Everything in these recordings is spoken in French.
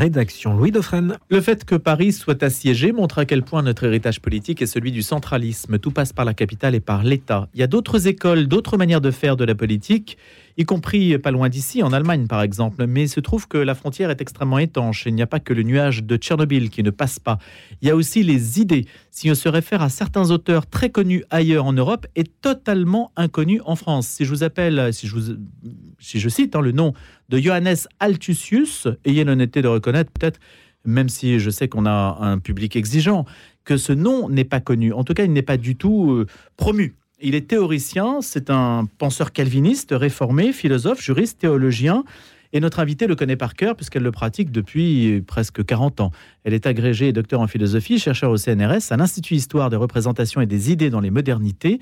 rédaction. Louis Dauphren. Le fait que Paris soit assiégé montre à quel point notre héritage politique est celui du centralisme. Tout passe par la capitale et par l'État. Il y a d'autres écoles, d'autres manières de faire de la politique, y compris pas loin d'ici, en Allemagne par exemple. Mais il se trouve que la frontière est extrêmement étanche. Il n'y a pas que le nuage de Tchernobyl qui ne passe pas. Il y a aussi les idées. Si on se réfère à certains auteurs très connus ailleurs en Europe et totalement inconnus en France. Si je vous appelle, si je, cite hein, le nom de Johannes Altusius, ayez l'honnêteté de reconnaître peut-être, même si je sais qu'on a un public exigeant, que ce nom n'est pas connu. En tout cas, il n'est pas du tout euh, promu. Il est théoricien, c'est un penseur calviniste, réformé, philosophe, juriste, théologien. Et notre invitée le connaît par cœur puisqu'elle le pratique depuis presque 40 ans. Elle est agrégée et docteur en philosophie, chercheur au CNRS, à l'Institut Histoire des représentations et des idées dans les modernités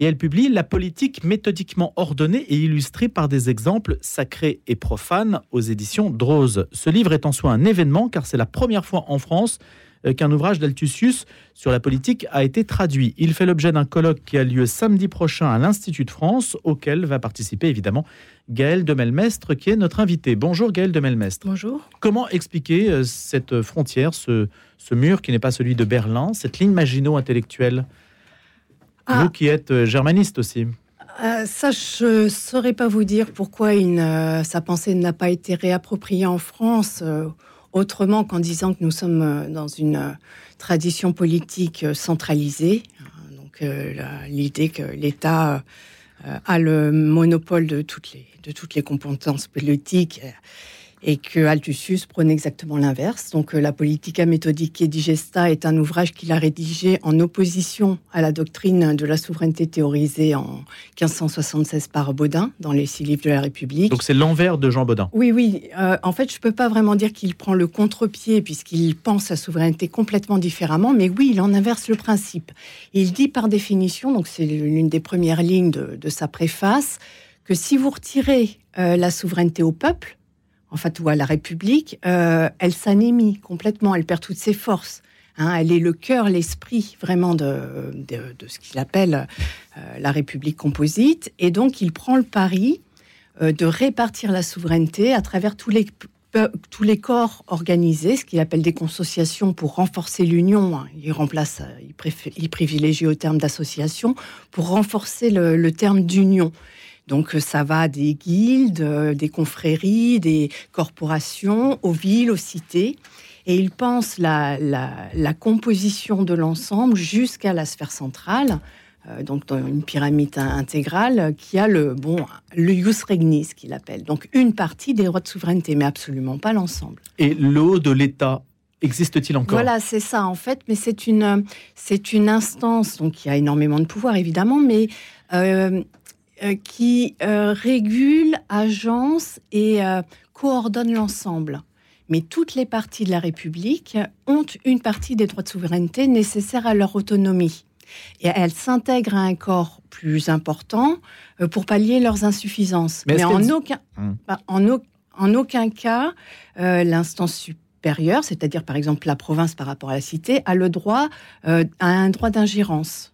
et elle publie La politique méthodiquement ordonnée et illustrée par des exemples sacrés et profanes aux éditions Drose. Ce livre est en soi un événement car c'est la première fois en France qu'un ouvrage d'Altusius sur la politique a été traduit. Il fait l'objet d'un colloque qui a lieu samedi prochain à l'Institut de France, auquel va participer évidemment Gaël de Melmestre, qui est notre invité. Bonjour Gaël de Melmestre. Bonjour. Comment expliquer euh, cette frontière, ce, ce mur qui n'est pas celui de Berlin, cette ligne Maginot-intellectuelle? Vous ah. qui êtes euh, germaniste aussi. Euh, ça, je ne saurais pas vous dire pourquoi sa pensée n'a pas été réappropriée en France, euh, autrement qu'en disant que nous sommes dans une tradition politique centralisée. Donc, l'idée que l'État a le monopole de toutes les, de toutes les compétences politiques et que Altusius prône exactement l'inverse. Donc euh, la Politica Méthodique et Digesta est un ouvrage qu'il a rédigé en opposition à la doctrine de la souveraineté théorisée en 1576 par Baudin dans les six livres de la République. Donc c'est l'envers de Jean Baudin. Oui, oui. Euh, en fait, je ne peux pas vraiment dire qu'il prend le contre-pied puisqu'il pense la souveraineté complètement différemment, mais oui, il en inverse le principe. Il dit par définition, donc c'est l'une des premières lignes de, sa préface, que si vous retirez euh, la souveraineté au peuple, en fait, ou à la République, euh, elle s'anémie complètement, elle perd toutes ses forces. Hein. elle est le cœur, l'esprit vraiment de, ce qu'il appelle euh, la République composite. Et donc, il prend le pari euh, de répartir la souveraineté à travers tous les, tous les corps organisés, ce qu'il appelle des consociations pour renforcer l'union. Hein. Il remplace, il, il, privilégie au terme d'association pour renforcer le terme d'union. Donc euh, ça va des guildes, euh, des confréries, des corporations, aux villes, aux cités. Et il pense la, composition de l'ensemble jusqu'à la sphère centrale, euh, donc dans une pyramide intégrale, qui a le bon le ius regni, ce qu'il appelle. Donc une partie des droits de souveraineté, mais absolument pas l'ensemble. Et le haut de l'État existe-t-il encore? Voilà, c'est ça en fait, mais c'est une c'est une instance donc qui a énormément de pouvoir évidemment, mais euh, qui euh, régule, agence et euh, coordonne l'ensemble. Mais toutes les parties de la République ont une partie des droits de souveraineté nécessaires à leur autonomie. Et elles s'intègrent à un corps plus important pour pallier leurs insuffisances. Mais, en, aucun, hum. bah, en, en, aucun cas, l'instance supérieure, c'est-à-dire par exemple la province par rapport à la cité, a le droit à un droit d'ingérence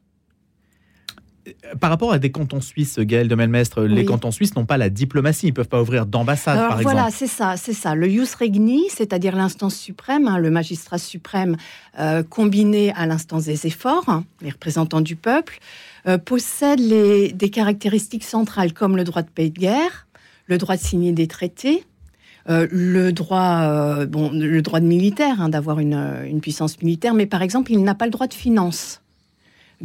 par rapport à des cantons suisses, Gaël de Melmestre, les cantons suisses n'ont pas la diplomatie, ils ne peuvent pas ouvrir d'ambassade, par exemple. Voilà, c'est ça, c'est ça. Le ius regni, c'est-à-dire l'instance suprême, hein, le magistrat suprême euh, combiné à l'instance des efforts, hein, les représentants du peuple, euh, possède des caractéristiques centrales comme le droit de paix de guerre, le droit de signer des traités, euh, le droit, bon, le droit de militaire, hein, d'avoir une, une, puissance militaire, mais par exemple, il n'a pas le droit de finance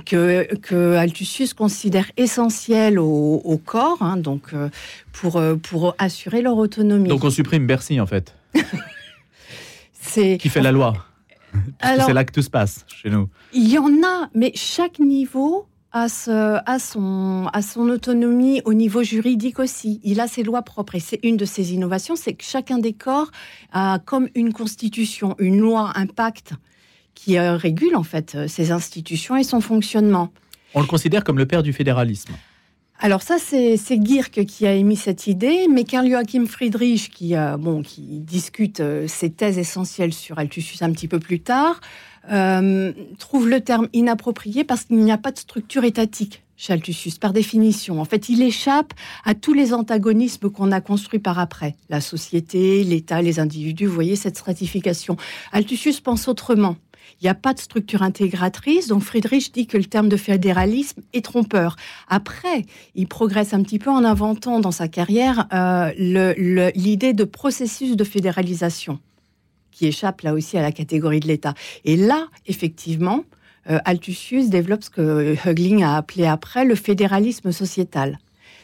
que, que Altusius considère essentiel au, corps, hein, donc euh, pour, euh, pour assurer leur autonomie. Donc on supprime Bercy en fait. c'est qui fait la loi. C'est là que tout se passe chez nous. Il y en a, mais chaque niveau a, a, son, a son autonomie au niveau juridique aussi. Il a ses lois propres. Et c'est une de ses innovations, c'est que chacun des corps a comme une constitution, une loi, un pacte qui euh, régule en fait euh, ces institutions et son fonctionnement. On le considère comme le père du fédéralisme. Alors ça, c'est Gierke qui a émis cette idée, mais Karl Joachim Friedrich, qui, euh, bon, qui discute ses thèses essentielles sur Althussus un petit peu plus tard, trouve le terme inapproprié parce qu'il n'y a pas de structure étatique chez Altusius, par définition. En fait, il échappe à tous les antagonismes qu'on a construits par après. La société, l'État, les individus, vous voyez cette stratification. Altusius pense autrement. Il n'y a pas de structure intégratrice, donc Friedrich dit que le terme de fédéralisme est trompeur. Après, il progresse un petit peu en inventant dans sa carrière euh, l'idée de processus de fédéralisation, qui échappe là aussi à la catégorie de l'État. Et là, effectivement, euh, développe ce que Hugling a appelé après le fédéralisme sociétal,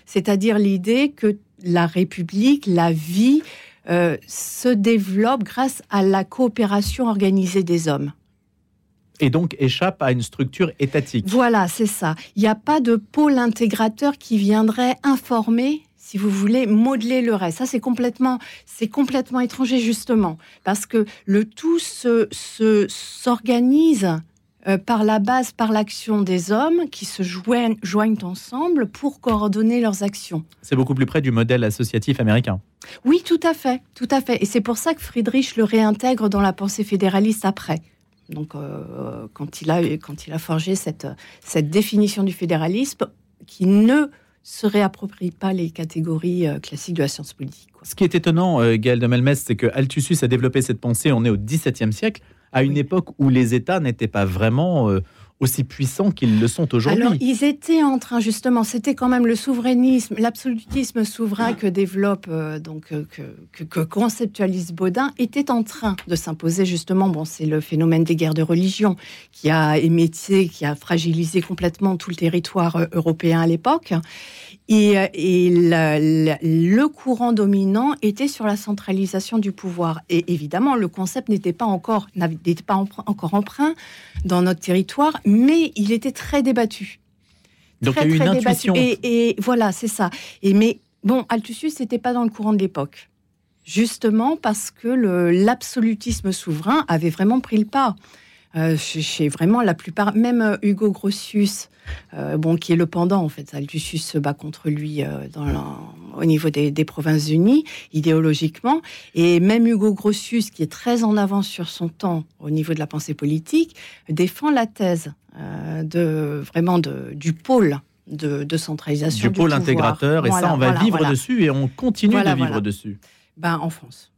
c'est-à-dire l'idée que la République, la vie, euh, se développe grâce à la coopération organisée des hommes et donc échappe à une structure étatique. Voilà, c'est ça. Il n'y a pas de pôle intégrateur qui viendrait informer si vous voulez, modeler le reste. Ça, c'est complètement, c'est complètement étranger, justement, parce que le tout se, s'organise euh, par la base, par l'action des hommes qui se joignent, joignent ensemble pour coordonner leurs actions. C'est beaucoup plus près du modèle associatif américain. Oui, tout à fait, tout à fait. Et c'est pour ça que Friedrich le réintègre dans la pensée fédéraliste après. Donc, euh, quand, il a, quand il a forgé cette, cette définition du fédéralisme, qui ne se réapproprie pas les catégories euh, classiques de la science politique. Ce qui est étonnant, euh, Gaël de Melmès, c'est que Althussus a développé cette pensée, on est au XVIIe siècle, à une époque où les États n'étaient pas vraiment aussi puissants qu'ils le sont aujourd'hui. Alors, ils étaient en train, justement, c'était quand même le souverainisme, l'absolutisme souverain que développe, euh, donc, euh, que, conceptualise Baudin, était en train de s'imposer, justement. Bon, c'est le phénomène des guerres de religion qui a émétié, qui a fragilisé complètement tout le territoire euh, européen à l'époque. Et, et le courant dominant était sur la centralisation du pouvoir. Et évidemment, le concept n'était pas encore, n'était pas encore emprunt dans notre territoire, mais il était très débattu. Donc il y a eu une intuition. Et, voilà, c'est ça. Et mais bon, Altusius n'était pas dans le courant de l'époque, justement parce que l'absolutisme souverain avait vraiment pris le pas. Euh, chez, vraiment la plupart, même euh, Hugo Grotius, euh, bon, qui est le pendant en fait, Altusius se bat contre lui dans au niveau des, provinces unies, idéologiquement, et même Hugo Grotius, qui est très en avance sur son temps au niveau de la pensée politique, défend la thèse de vraiment de, du pôle de, centralisation du, pôle intégrateur, et ça, on va vivre dessus et on continue de vivre dessus. Ben, en France.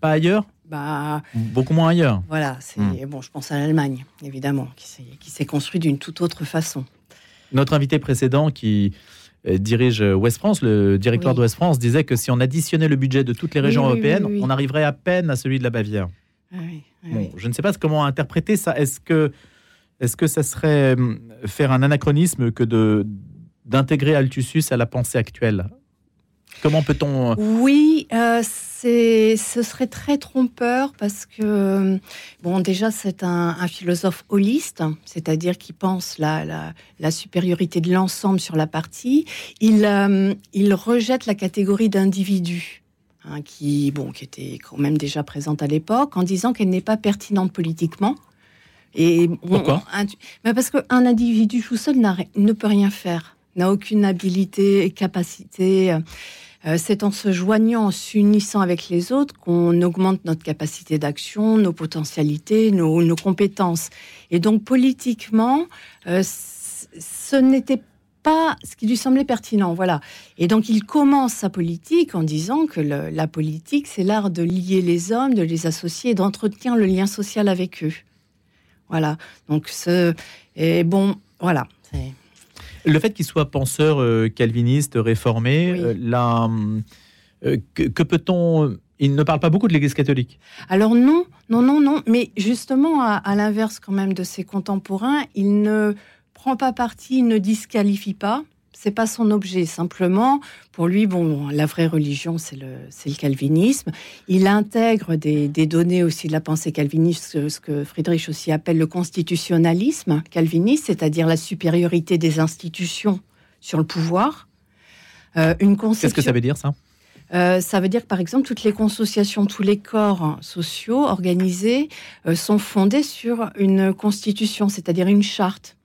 Pas ailleurs? Bah, Beaucoup moins ailleurs. Voilà, c'est hmm. bon. Je pense à l'Allemagne, évidemment, qui s'est construit d'une toute autre façon. Notre invité précédent qui euh, dirige West France, le directeur de West France, disait que si on additionnait le budget de toutes les régions européennes, on arriverait à peine à celui de la Bavière. Ah bon, je ne sais pas comment interpréter ça. Est-ce que, est-ce que ça serait hum, faire un anachronisme que de d'intégrer Altusus à la pensée actuelle? Comment peut-on... Euh, oui, euh, ce serait très trompeur parce que, bon, déjà, c'est un, philosophe holiste, c'est-à-dire qui pense la, la, supériorité de l'ensemble sur la partie. Il, euh, il rejette la catégorie d'individu. Hein, qui, bon, qui était quand même déjà présente à l'époque, en disant qu'elle n'est pas pertinente politiquement. Et Pourquoi? ben Parce qu'un individu tout seul ne peut rien faire, n'a aucune habilité, capacité. Euh, c'est en se joignant, en s'unissant avec les autres qu'on augmente notre capacité d'action, nos potentialités, nos, compétences. Et donc politiquement, euh, ce n'était pas ce qui lui semblait pertinent. Voilà. Et donc il commence sa politique en disant que la politique, c'est l'art de lier les hommes, de les associer d'entretenir le lien social avec eux. Voilà. Donc ce et bon, voilà. Le fait qu'il soit penseur euh, calviniste, réformé, euh, euh, que, peut-on il ne parle pas beaucoup de l'Église catholique. Alors non, non, non, non. Mais justement, à, l'inverse quand même de ses contemporains, il ne prend pas parti, il ne disqualifie pas c'est pas son objet. Simplement, pour lui, bon, la vraie religion, c'est le, c'est le calvinisme. Il intègre des, données aussi de la pensée calviniste, ce que Friedrich aussi appelle le constitutionnalisme calviniste, c'est-à-dire la supériorité des institutions sur le pouvoir. Euh, une Qu'est-ce que ça veut dire ça? Euh, ça veut dire que, par exemple, toutes les consociations, tous les corps sociaux organisés euh, sont fondés sur une constitution, c'est-à-dire une charte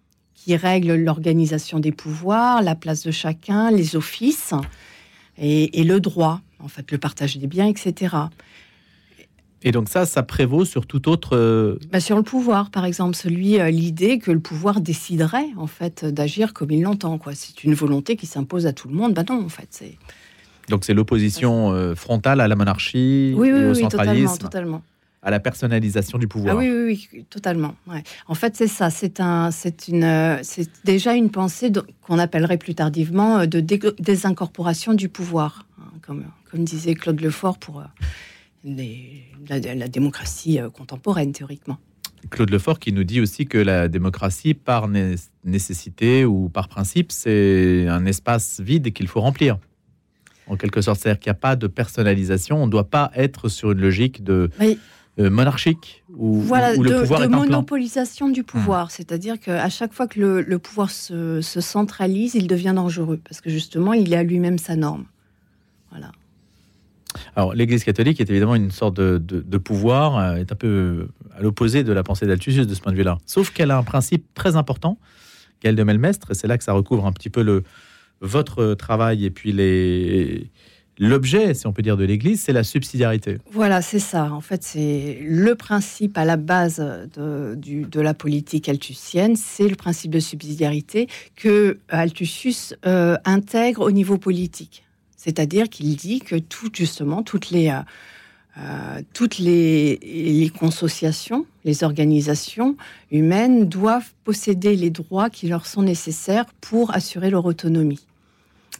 qui règle l'organisation des pouvoirs, la place de chacun, les offices et, le droit, en fait, le partage des biens, etc. Et donc ça, ça prévaut sur tout autre... Euh, bah, sur le pouvoir, par exemple, celui, euh, l'idée que le pouvoir déciderait en fait d'agir comme il l'entend. Quoi. C'est une volonté qui s'impose à tout le monde. Bah non, en fait, c'est... Donc c'est l'opposition euh, frontale à la monarchie oui, oui, au oui, centralisme. Totalement, totalement. À la personnalisation du pouvoir. Ah oui, oui, oui, totalement. Ouais. En fait, c'est ça. C'est un, c'est une, c'est déjà une pensée qu'on appellerait plus tardivement de désincorporation du pouvoir, hein, comme, comme disait Claude Lefort pour la, démocratie euh, contemporaine, théoriquement. Claude Lefort qui nous dit aussi que la démocratie, par nécessité ou par principe, c'est un espace vide qu'il faut remplir. En quelque sorte, c'est-à-dire qu'il n'y a pas de personnalisation. On ne doit pas être sur une logique de euh, monarchique ou voilà, où, le pouvoir de monopolisation du pouvoir. Mmh. C'est-à-dire qu'à chaque fois que le, pouvoir se, se, centralise, il devient dangereux parce que justement, il à lui-même sa norme. Voilà. Alors, l'Église catholique est évidemment une sorte de, pouvoir, euh, est un peu à l'opposé de la pensée d'Altusius de ce point de vue-là. Sauf qu'elle a un principe très important, qu'elle de Melmestre, et c'est là que ça recouvre un petit peu le, votre travail et puis les, l'objet, si on peut dire, de l'Église, c'est la subsidiarité. Voilà, c'est ça. En fait, c'est le principe à la base de, la politique altusienne, c'est le principe de subsidiarité que Altusius euh, intègre au niveau politique. C'est-à-dire qu'il dit que tout, justement, toutes les, euh, euh, toutes les, consociations, les organisations humaines doivent posséder les droits qui leur sont nécessaires pour assurer leur autonomie.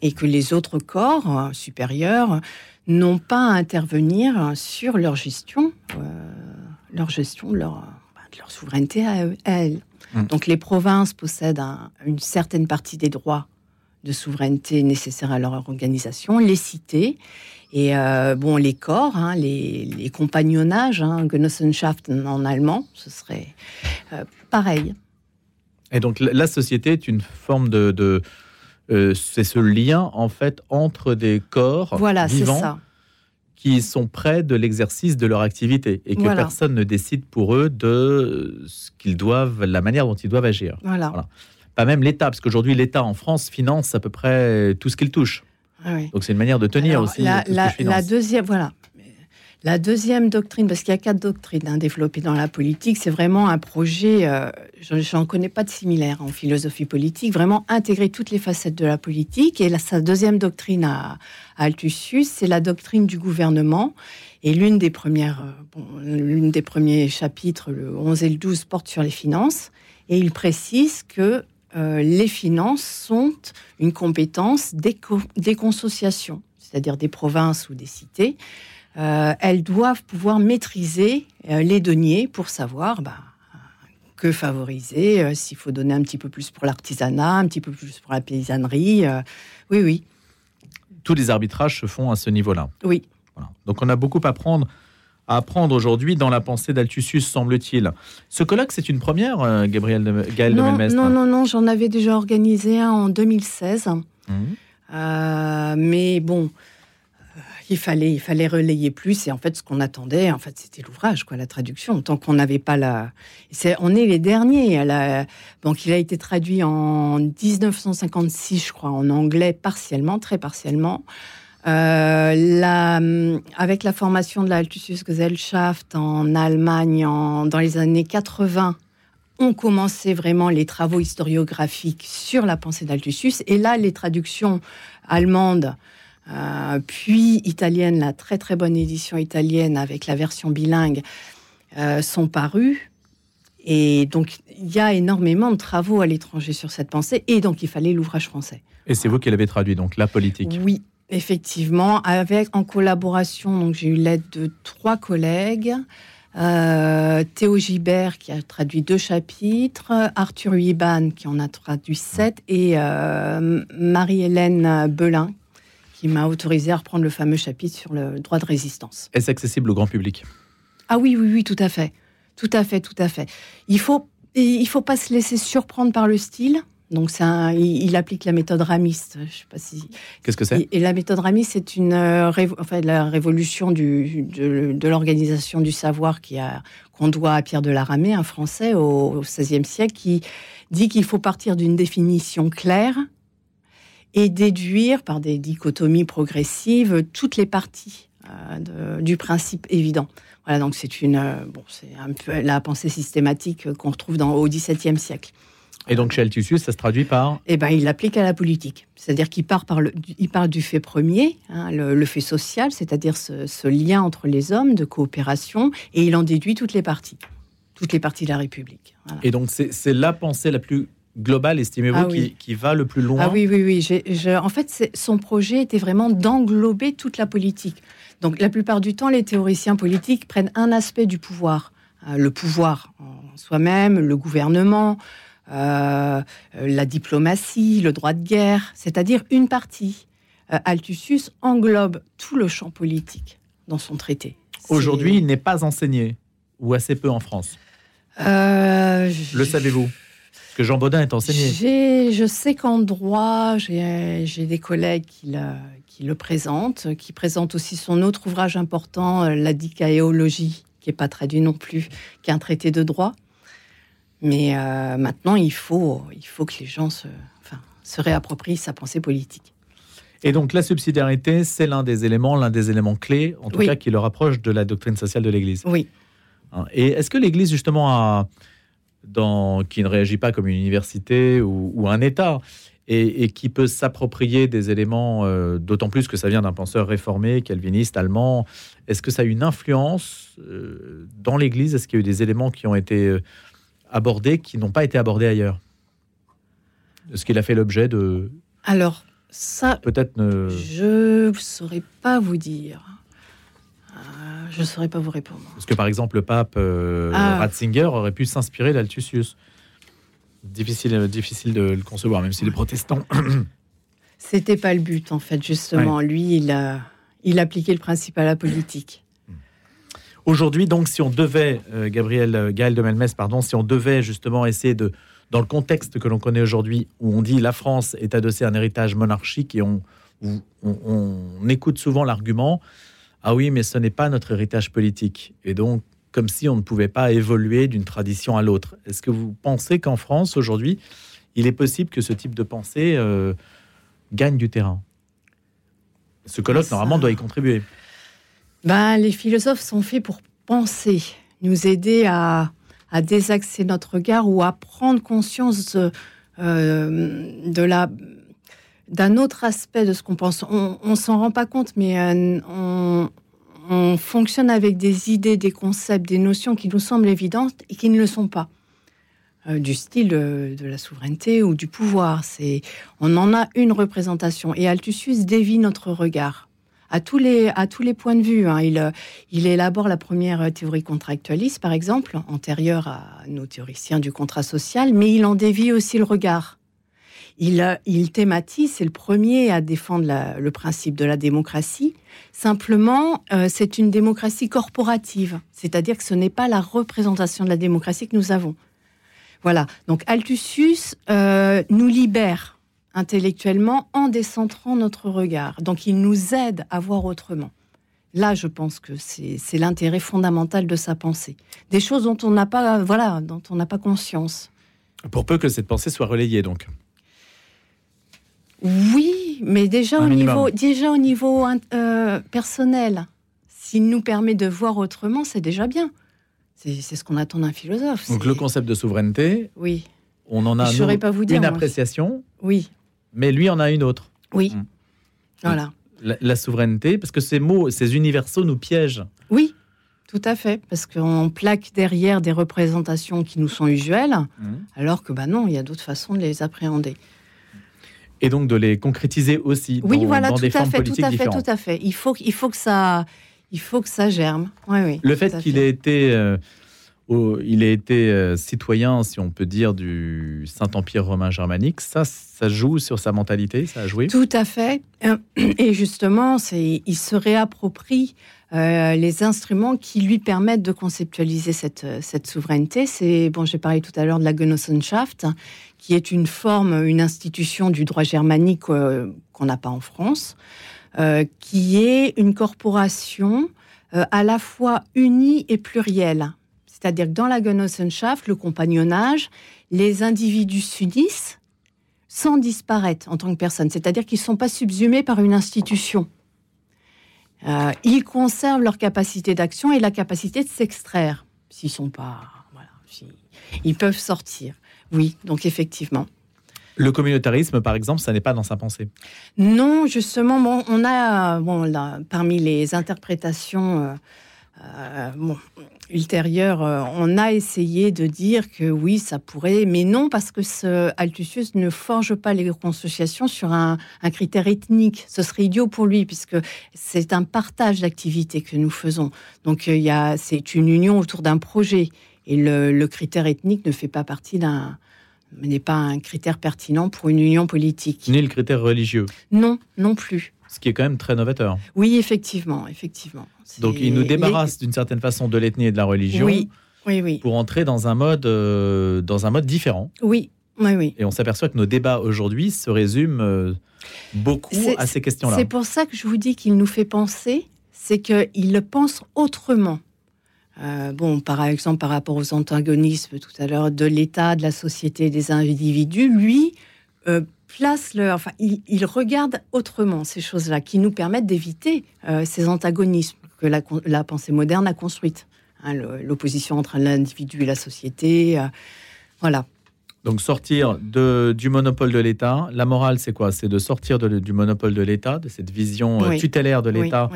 Et que les autres corps euh, supérieurs n'ont pas à intervenir sur leur gestion, leur gestion, leur, bah, leur souveraineté à, elles. Mmh. Donc les provinces possèdent une certaine partie des droits de souveraineté nécessaires à leur organisation, les cités et euh, bon les corps, hein, les, compagnonnages, hein, Genossenschaften en allemand, ce serait euh, pareil. Et donc la société est une forme de, euh, c'est ce lien en fait entre des corps voilà, vivants ça. qui sont près de l'exercice de leur activité et que personne ne décide pour eux de ce qu'ils doivent, la manière dont ils doivent agir. voilà. voilà pas même l'État, parce qu'aujourd'hui l'État en France finance à peu près tout ce qu'il touche. Ah Donc c'est une manière de tenir aussi. La, la, deuxième, voilà. La deuxième doctrine, parce qu'il y a quatre doctrines hein, développées dans la politique, c'est vraiment un projet, euh, je n'en connais pas de similaire en philosophie politique, vraiment intégrer toutes les facettes de la politique. Et sa deuxième doctrine à, Altusius, c'est la doctrine du gouvernement. Et l'une des premières, euh, l'une des premiers chapitres, le 11 et le 12, porte sur les finances. Et il précise que euh, les finances sont une compétence des, consociations, c'est-à-dire des provinces ou des cités. Euh, elles doivent pouvoir maîtriser euh, les deniers pour savoir bah, que favoriser, s'il faut donner un petit peu plus pour l'artisanat, un petit peu plus pour la paysannerie. oui, oui. Tous les arbitrages se font à ce niveau-là. Oui. Donc on a beaucoup à prendre à apprendre aujourd'hui dans la pensée d'Altusius, semble-t-il. Ce colloque, c'est une première, euh, Gabriel de, Gaël non, de Non, non, non, j'en avais déjà organisé un en 2016. Mmh. Euh, mais bon, euh, il fallait, il fallait relayer plus. Et en fait, ce qu'on attendait, en fait, c'était l'ouvrage, quoi, la traduction. Tant qu'on n'avait pas la, on est les derniers. Donc, il a été traduit en 1956, je crois, en anglais partiellement, très partiellement. Euh, avec la formation de la Altusius Gesellschaft en Allemagne dans les années 80, on commençait vraiment les travaux historiographiques sur la pensée d'Altusius. Et là, les traductions allemandes, euh, puis italiennes, la très très bonne édition italienne avec la version bilingue, euh, sont parues. Et donc, il y a énormément de travaux à l'étranger sur cette pensée. Et donc, il fallait l'ouvrage français. Et c'est vous qui l'avez traduit, donc la politique Oui, Effectivement, avec en collaboration, donc j'ai eu l'aide de trois collègues. Euh, Théo Gibert qui a traduit deux chapitres, Arthur Huiban qui en a traduit sept, et euh, Marie-Hélène Belin qui m'a autorisé à reprendre le fameux chapitre sur le droit de résistance. Est-ce accessible au grand public? Ah oui, oui, oui, tout à fait. Tout à fait, tout à fait. Il faut, il faut pas se laisser surprendre par le style. Donc, un, il, applique la méthode ramiste. Je sais pas si. Qu'est-ce que c'est? Et la méthode ramiste, c'est une, euh, enfin, la révolution du, de, l'organisation du savoir qui a qu'on doit à Pierre de la Ramée, un Français au XVIe siècle, qui dit qu'il faut partir d'une définition claire et déduire par des dichotomies progressives toutes les parties du principe évident. Voilà, donc c'est une, bon, c'est un peu la pensée systématique qu'on retrouve dans, au XVIIe siècle. Et donc chez Altusius, ça se traduit par Eh ben, il l'applique à la politique. C'est-à-dire qu'il part, par le, il part du fait premier, hein, le, fait social, c'est-à-dire ce, lien entre les hommes de coopération, et il en déduit toutes les parties, toutes les parties de la République. Et donc c'est la pensée la plus globale, estimez-vous, ah qui, va le plus loin Ah oui, oui, oui. en fait, son projet était vraiment d'englober toute la politique. Donc la plupart du temps, les théoriciens politiques prennent un aspect du pouvoir. Hein, le pouvoir en soi-même, le gouvernement, euh, la diplomatie, le droit de guerre, c'est-à-dire une partie. Euh, Altusius englobe tout le champ politique dans son traité. Aujourd'hui, il n'est pas enseigné, ou assez peu en France. Euh, le savez-vous? Que Jean Baudin est enseigné. Je sais qu'en droit, j'ai des collègues qui le, qui le, présentent, qui présentent aussi son autre ouvrage important, La dicaéologie, qui n'est pas traduit non plus, qui est un traité de droit. Mais euh, maintenant, il faut, il faut que les gens se, enfin, se réapproprient sa pensée politique. Et donc la subsidiarité, c'est l'un des éléments, l'un des éléments clés, en tout cas, qui le rapproche de la doctrine sociale de l'Église. Oui. Et est-ce que l'Église, justement, a, dans, qui ne réagit pas comme une université ou, un État, et, qui peut s'approprier des éléments, euh, d'autant plus que ça vient d'un penseur réformé, calviniste, allemand, est-ce que ça a une influence euh, dans l'Église? Est-ce qu'il y a eu des éléments qui ont été abordés qui n'ont pas été abordés ailleurs? Est-ce qu'il a fait l'objet de... Alors, ça... Peut-être ne... Je ne saurais pas vous dire. Euh, je ne saurais pas vous répondre. Parce que par exemple, le pape euh, ah. Ratzinger aurait pu s'inspirer d'Altusius. Difficile, difficile de le concevoir, même si les protestants. C'était pas le but, en fait, justement. Lui, il a, il appliquait le principe à la politique. Aujourd'hui, donc, si on devait, euh, Gabriel euh, Gaël de Melmès, pardon, si on devait justement essayer de, dans le contexte que l'on connaît aujourd'hui, où on dit la France est adossée à un héritage monarchique et on, on, écoute souvent l'argument ah oui, mais ce n'est pas notre héritage politique. Et donc, comme si on ne pouvait pas évoluer d'une tradition à l'autre. Est-ce que vous pensez qu'en France, aujourd'hui, il est possible que ce type de pensée euh, gagne du terrain? Ce colloque, normalement, doit y contribuer. Ben, les philosophes sont faits pour penser, nous aider à, à désaxer notre regard ou à prendre conscience de, euh, la d'un autre aspect de ce qu'on pense. On, s'en rend pas compte, mais euh, on, fonctionne avec des idées, des concepts, des notions qui nous semblent évidentes et qui ne le sont pas. Euh, du style de, la souveraineté ou du pouvoir. C'est, on en a une représentation. Et Altusius dévie notre regard à tous les, à tous les points de vue. Hein. Il, il élabore la première théorie contractualiste, par exemple, antérieure à nos théoriciens du contrat social, mais il en dévie aussi le regard. Il, thématise, c'est le premier à défendre le principe de la démocratie. Simplement, euh, c'est une démocratie corporative, c'est-à-dire que ce n'est pas la représentation de la démocratie que nous avons. Voilà. Donc Altusius euh, nous libère intellectuellement en décentrant notre regard. Donc il nous aide à voir autrement. Là, je pense que c'est l'intérêt fondamental de sa pensée. Des choses dont on n'a pas, voilà, dont on n'a pas conscience. Pour peu que cette pensée soit relayée, donc. Oui, mais déjà au niveau, déjà au niveau euh, personnel, s'il nous permet de voir autrement, c'est déjà bien. C'est ce qu'on attend d'un philosophe. Donc le concept de souveraineté. Oui. On en a pas vous dire, une appréciation. Oui mais lui en a une autre. Oui. Mm. Voilà. La, souveraineté, parce que ces mots, ces universaux nous piègent. Oui, tout à fait, parce qu'on plaque derrière des représentations qui nous sont usuelles, mm. alors que bah non, il y a d'autres façons de les appréhender. Et donc de les concrétiser aussi oui, dans, voilà, des formes fait, politiques tout à fait, Tout à fait. Il faut, il faut que ça, il faut que ça germe. Oui, oui. Le fait qu'il ait été euh, il a été euh, citoyen, si on peut dire, du Saint-Empire romain germanique. Ça, ça joue sur sa mentalité, ça a joué? Tout à fait. Euh, et justement, il se réapproprie euh, les instruments qui lui permettent de conceptualiser cette, souveraineté. C'est, bon, j'ai parlé tout à l'heure de la Genossenschaft, qui est une forme, une institution du droit germanique qu'on n'a pas en France, qui est une corporation à la fois unie et plurielle. C'est-à-dire que dans la Genossenschaft, le compagnonnage, les individus s'unissent sans disparaître en tant que personne. C'est-à-dire qu'ils ne sont pas subsumés par une institution. Euh, ils conservent leur capacité d'action et la capacité de s'extraire. S'ils sont pas, voilà, ils peuvent sortir. Oui, donc effectivement. Le communautarisme, par exemple, ça n'est pas dans sa pensée. Non, justement, bon, on a, bon, là, parmi les interprétations euh, euh, bon, ultérieures, euh, on a essayé de dire que oui, ça pourrait, mais non, parce que ce Altusius ne forge pas les consociations sur un, critère ethnique. Ce serait idiot pour lui, puisque c'est un partage d'activités que nous faisons. Donc, il y a, c'est une union autour d'un projet. Et le, critère ethnique ne fait pas partie d'un n'est pas un critère pertinent pour une union politique. Ni le critère religieux. Non, non plus. Ce qui est quand même très novateur. Oui, effectivement, effectivement. Donc il nous débarrasse d'une certaine façon de l'ethnie et de la religion. Oui, oui, oui. Pour entrer dans un mode, euh, dans un mode différent. Oui, oui, oui. Et on s'aperçoit que nos débats aujourd'hui se résument euh, beaucoup à ces questions-là. C'est pour ça que je vous dis qu'il nous fait penser, c'est qu'il le pense autrement. Euh, bon, par exemple, par rapport aux antagonismes tout à l'heure de l'État, de la société, des individus, lui place le, enfin, il, regarde autrement ces choses-là qui nous permettent d'éviter euh, ces antagonismes que la, pensée moderne a construites. Hein, l'opposition entre l'individu et la société, euh, voilà. Donc sortir de, du monopole de l'État, la morale c'est quoi? C'est de sortir du monopole de l'État, de cette vision euh, tutélaire de l'État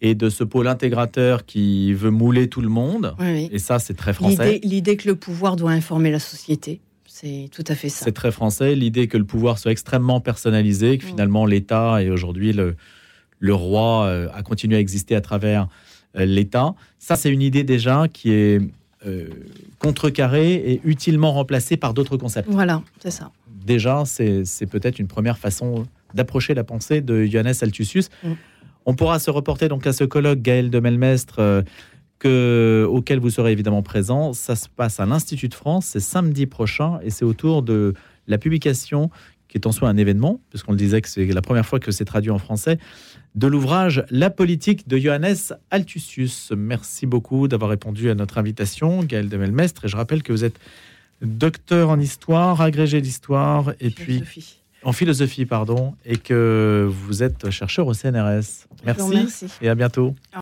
et de ce pôle intégrateur qui veut mouler tout le monde. Et ça c'est très français. L'idée que le pouvoir doit informer la société. C'est tout à fait ça. C'est très français, l'idée que le pouvoir soit extrêmement personnalisé, que mm. finalement l'État et aujourd'hui le, le roi euh, a continué à exister à travers euh, l'État. Ça, c'est une idée déjà qui est euh, contrecarrée et utilement remplacée par d'autres concepts. Voilà, c'est ça. Déjà, c'est peut-être une première façon d'approcher la pensée de Johannes Altusius. Mm. On pourra se reporter donc à ce colloque Gaël de Melmestre auquel vous serez évidemment présent. Ça se passe à l'Institut de France, c'est samedi prochain et c'est autour de la publication qui est en soi un événement, puisqu'on le disait que c'est la première fois que c'est traduit en français, de l'ouvrage La politique de Johannes Altusius. Merci beaucoup d'avoir répondu à notre invitation, Gaël de Melmestre. Et je rappelle que vous êtes docteur en histoire, agrégé d'histoire, et puis en philosophie, pardon, et que vous êtes chercheur au CNRS. Merci, merci. et à bientôt.